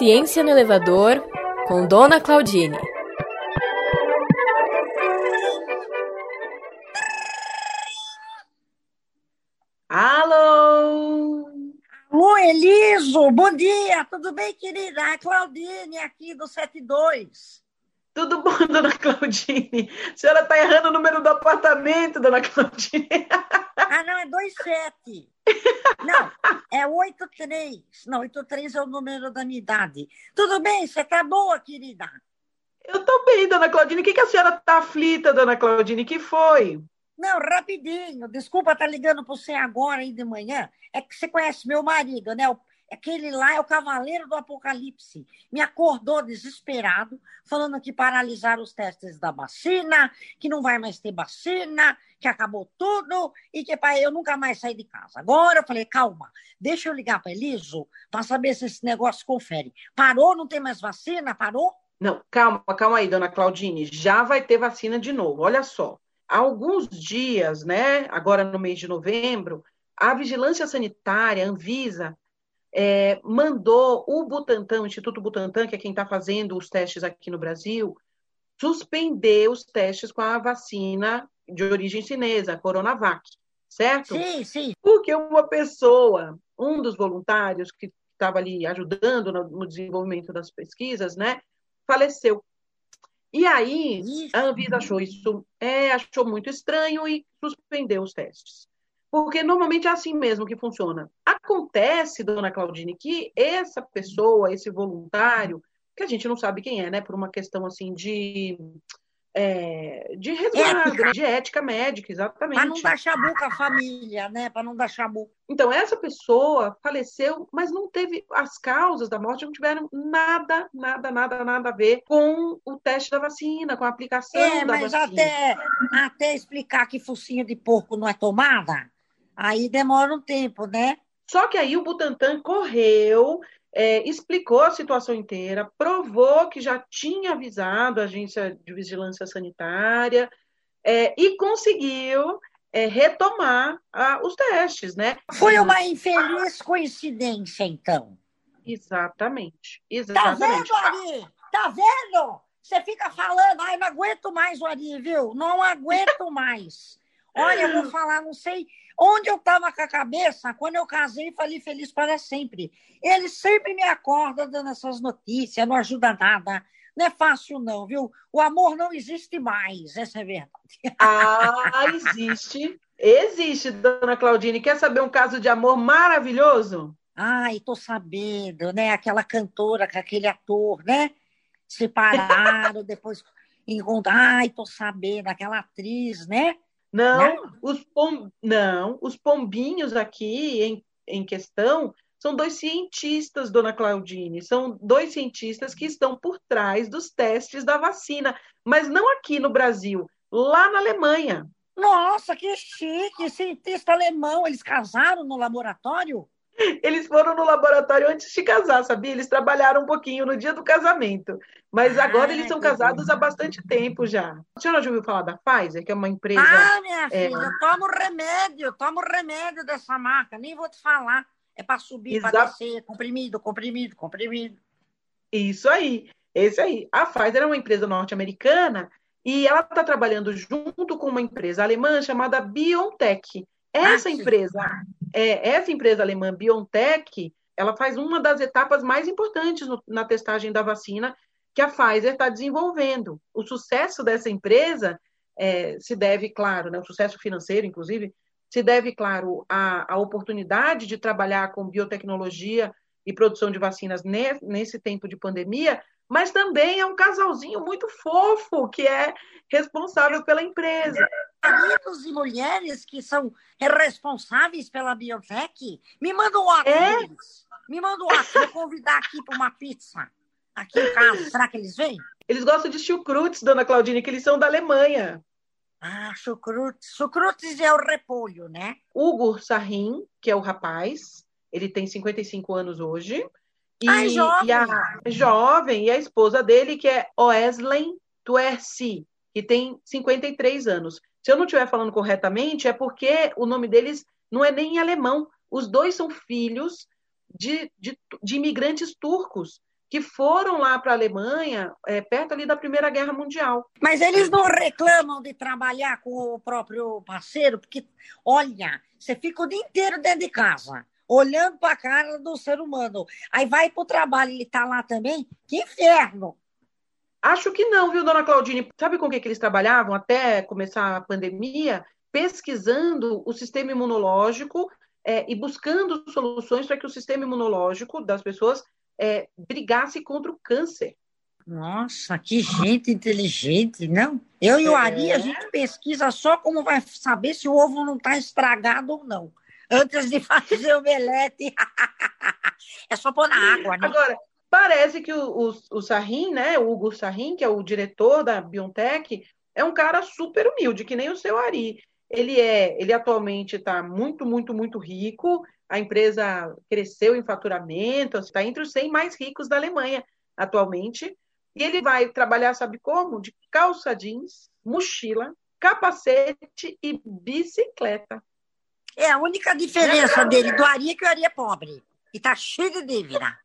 Ciência no Elevador, com Dona Claudine. Alô! Alô, Eliso! Bom dia! Tudo bem, querida? A Claudine aqui do 72. Tudo bom, dona Claudine? A senhora está errando o número do apartamento, dona Claudine. Ah, não, é 27. Não, é 83. Não, 83 é o número da minha idade. Tudo bem? Você tá boa, querida? Eu tô bem, dona Claudine. O que, que a senhora tá aflita, dona Claudine? que foi? Não, rapidinho. Desculpa estar tá ligando para você agora aí de manhã. É que você conhece meu marido, né? Aquele lá é o cavaleiro do apocalipse. Me acordou desesperado, falando que paralisaram os testes da vacina, que não vai mais ter vacina, que acabou tudo e que pai, eu nunca mais saí de casa. Agora eu falei, calma, deixa eu ligar para Eliso para saber se esse negócio confere. Parou? Não tem mais vacina? Parou? Não, calma, calma aí, dona Claudine. Já vai ter vacina de novo. Olha só. Há alguns dias, né? Agora no mês de novembro, a Vigilância Sanitária, Anvisa, é, mandou o Butantan, o Instituto Butantan, que é quem está fazendo os testes aqui no Brasil, suspender os testes com a vacina de origem chinesa, a Coronavac, certo? Sim, sim. Porque uma pessoa, um dos voluntários que estava ali ajudando no, desenvolvimento das pesquisas, né, faleceu. E aí isso. a Anvisa achou isso, é, achou muito estranho e suspendeu os testes. Porque normalmente é assim mesmo que funciona. Acontece, dona Claudine, que essa pessoa, esse voluntário, que a gente não sabe quem é, né? Por uma questão assim de. É, de resguardo, ética. De ética médica, exatamente. Para não dar chabu com a família, né? Para não dar chabu. Então, essa pessoa faleceu, mas não teve. As causas da morte não tiveram nada, nada, nada, nada a ver com o teste da vacina, com a aplicação é, da mas vacina. Até, até explicar que focinho de porco não é tomada, aí demora um tempo, né? Só que aí o Butantan correu, é, explicou a situação inteira, provou que já tinha avisado a agência de vigilância sanitária é, e conseguiu é, retomar a, os testes, né? Foi uma infeliz coincidência, então. Exatamente, exatamente. Tá vendo, Ari? Tá vendo? Você fica falando, ai, não aguento mais o Ari, viu? Não aguento mais. Olha, eu vou falar, não sei onde eu estava com a cabeça quando eu casei e falei feliz para sempre. Ele sempre me acorda dando essas notícias, não ajuda nada. Não é fácil, não, viu? O amor não existe mais, essa é verdade. Ah, existe. Existe, dona Claudine. Quer saber um caso de amor maravilhoso? Ai, tô sabendo, né? Aquela cantora com aquele ator, né? Separaram, depois encontraram. Ai, tô sabendo, aquela atriz, né? Não, não, os, pom... não, os pombinhos aqui em, em questão são dois cientistas, dona Claudine, são dois cientistas que estão por trás dos testes da vacina, mas não aqui no Brasil, lá na Alemanha. Nossa, que chique! Cientista alemão, eles casaram no laboratório? Eles foram no laboratório antes de casar, sabia? Eles trabalharam um pouquinho no dia do casamento. Mas agora eles são casados há bastante tempo já. A senhora já ouviu falar da Pfizer, que é uma empresa. Ah, minha é... filha, eu tomo remédio, tomo remédio dessa marca, nem vou te falar. É para subir, para descer, comprimido, comprimido, comprimido. Isso aí, esse aí. A Pfizer é uma empresa norte-americana e ela está trabalhando junto com uma empresa alemã chamada BioNTech. Essa ah, empresa é, essa empresa alemã BioNTech, ela faz uma das etapas mais importantes no, na testagem da vacina que a Pfizer está desenvolvendo. O sucesso dessa empresa é, se deve, claro, né, o sucesso financeiro, inclusive, se deve, claro, à, oportunidade de trabalhar com biotecnologia e produção de vacinas nesse tempo de pandemia, mas também é um casalzinho muito fofo que é responsável pela empresa. Maridos e mulheres que são responsáveis pela biotech, me manda um WhatsApp é? deles. Me manda um WhatsApp, vou convidar aqui para uma pizza aqui em casa. Será que eles vêm? Eles gostam de chucrutes, dona Claudine, que eles são da Alemanha. Ah, chucrutes. Chucrutes é o repolho, né? Hugo Sarrin, que é o rapaz, ele tem 55 anos hoje. E, Ai, jovem. E a jovem e a esposa dele, que é Oeslen Tuerci, que tem 53 anos. Se eu não estiver falando corretamente, é porque o nome deles não é nem em alemão. Os dois são filhos de, de, de imigrantes turcos que foram lá para a Alemanha, é, perto ali da Primeira Guerra Mundial. Mas eles não reclamam de trabalhar com o próprio parceiro, porque, olha, você fica o dia inteiro dentro de casa, olhando para a cara do ser humano. Aí vai para o trabalho, ele está lá também, que inferno! Acho que não, viu, dona Claudine? Sabe com o que, que eles trabalhavam até começar a pandemia? Pesquisando o sistema imunológico é, e buscando soluções para que o sistema imunológico das pessoas é, brigasse contra o câncer. Nossa, que gente inteligente, não? Eu e o Ari, a é. gente pesquisa só como vai saber se o ovo não está estragado ou não. Antes de fazer o omelete. é só pôr na água, né? Agora, parece que o, o, o Sarrin, né, o Hugo Sarrin, que é o diretor da BioNTech, é um cara super humilde, que nem o seu Ari. Ele é, ele atualmente está muito, muito, muito rico, a empresa cresceu em faturamento, está entre os 100 mais ricos da Alemanha atualmente. E ele vai trabalhar, sabe como? De calça jeans, mochila, capacete e bicicleta. É a única diferença dele do Ari é que o Ari é pobre e tá cheio de dívida.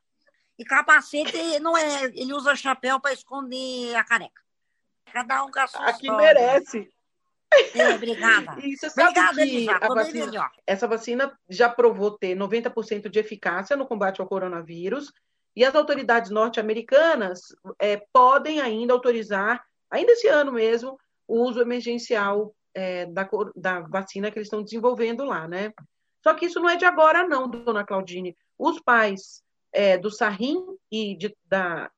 E capacete não é, ele usa chapéu para esconder a careca. Cada um com a sua Aqui merece. É, obrigada. E você sabe obrigada, que a vacina, essa vacina já provou ter 90% de eficácia no combate ao coronavírus, e as autoridades norte-americanas é, podem ainda autorizar, ainda esse ano mesmo, o uso emergencial é, da, da vacina que eles estão desenvolvendo lá, né? Só que isso não é de agora, não, dona Claudine. Os pais é, do Sarrim e de, da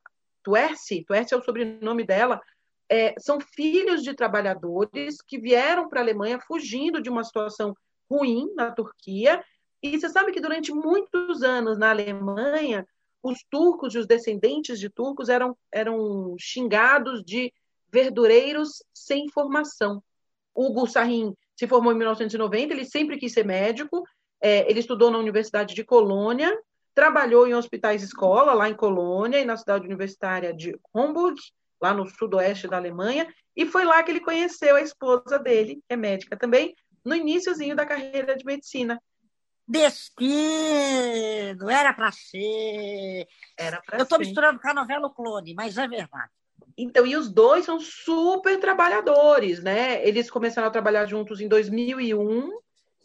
Tuerce, Tuerce é o sobrenome dela, é, são filhos de trabalhadores que vieram para a Alemanha fugindo de uma situação ruim na Turquia. E você sabe que durante muitos anos na Alemanha, os turcos e os descendentes de turcos eram, eram xingados de verdureiros sem formação. Hugo Sarrin se formou em 1990, ele sempre quis ser médico, é, ele estudou na Universidade de Colônia, trabalhou em hospitais escola, lá em Colônia, e na cidade universitária de Homburg, lá no sudoeste da Alemanha, e foi lá que ele conheceu a esposa dele, que é médica também, no iníciozinho da carreira de medicina. Destino, era para ser. Era Eu estou misturando com a novela Clone, mas é verdade. Então, e os dois são super trabalhadores, né? Eles começaram a trabalhar juntos em 2001,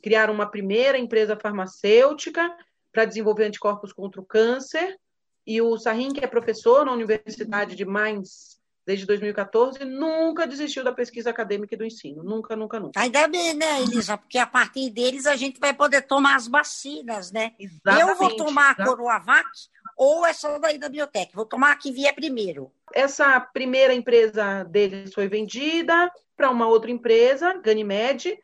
criaram uma primeira empresa farmacêutica para desenvolver anticorpos contra o câncer. E o Sahin, que é professor na Universidade de Mainz, desde 2014, nunca desistiu da pesquisa acadêmica e do ensino. Nunca, nunca, nunca. Ainda bem, né, Elisa? Porque a partir deles a gente vai poder tomar as vacinas, né? Exatamente, Eu vou tomar a Coroavac ou essa daí da biotech. Vou tomar a que vier primeiro. Essa primeira empresa deles foi vendida para uma outra empresa, Ganymed,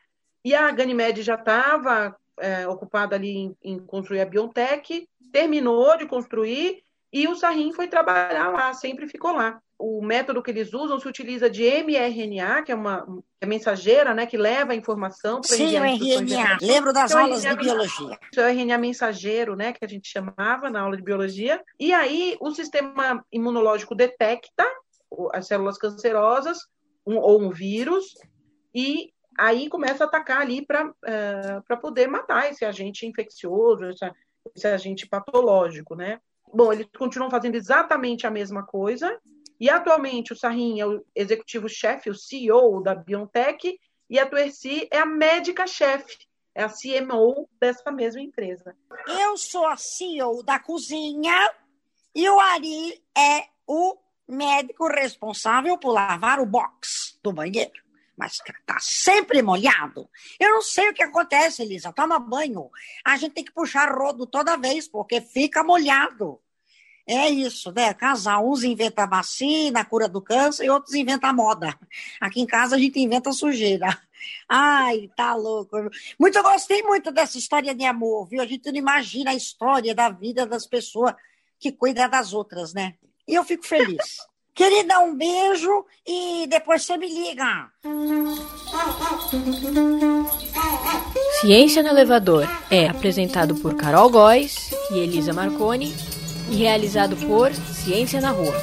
e a Ganymed já estava é, ocupada ali em, em construir a biotech, terminou de construir e o Sarrim foi trabalhar lá, sempre ficou lá o método que eles usam se utiliza de mRNA, que é uma é mensageira, né, que leva a informação para Sim, o RNA. Lembro das então, aulas de biologia. É o RNA mensageiro, né, que a gente chamava na aula de biologia. E aí o sistema imunológico detecta as células cancerosas um, ou um vírus e aí começa a atacar ali para uh, para poder matar esse agente infeccioso, esse, esse agente patológico, né? Bom, eles continuam fazendo exatamente a mesma coisa, e atualmente o Sarrin é o executivo-chefe, o CEO da BioNTech, e a Tuerci é a médica-chefe, é a CMO dessa mesma empresa. Eu sou a CEO da cozinha e o Ari é o médico responsável por lavar o box do banheiro. Mas tá sempre molhado. Eu não sei o que acontece, Elisa. Toma banho. A gente tem que puxar rodo toda vez, porque fica molhado. É isso, né? Casal, uns inventam a vacina, a cura do câncer, e outros inventam a moda. Aqui em casa a gente inventa sujeira. Ai, tá louco. Muito, eu gostei muito dessa história de amor, viu? A gente não imagina a história da vida das pessoas que cuidam das outras, né? E eu fico feliz. Querida, um beijo e depois você me liga. Ciência no Elevador é apresentado por Carol Góes e Elisa Marconi e realizado por Ciência na Rua.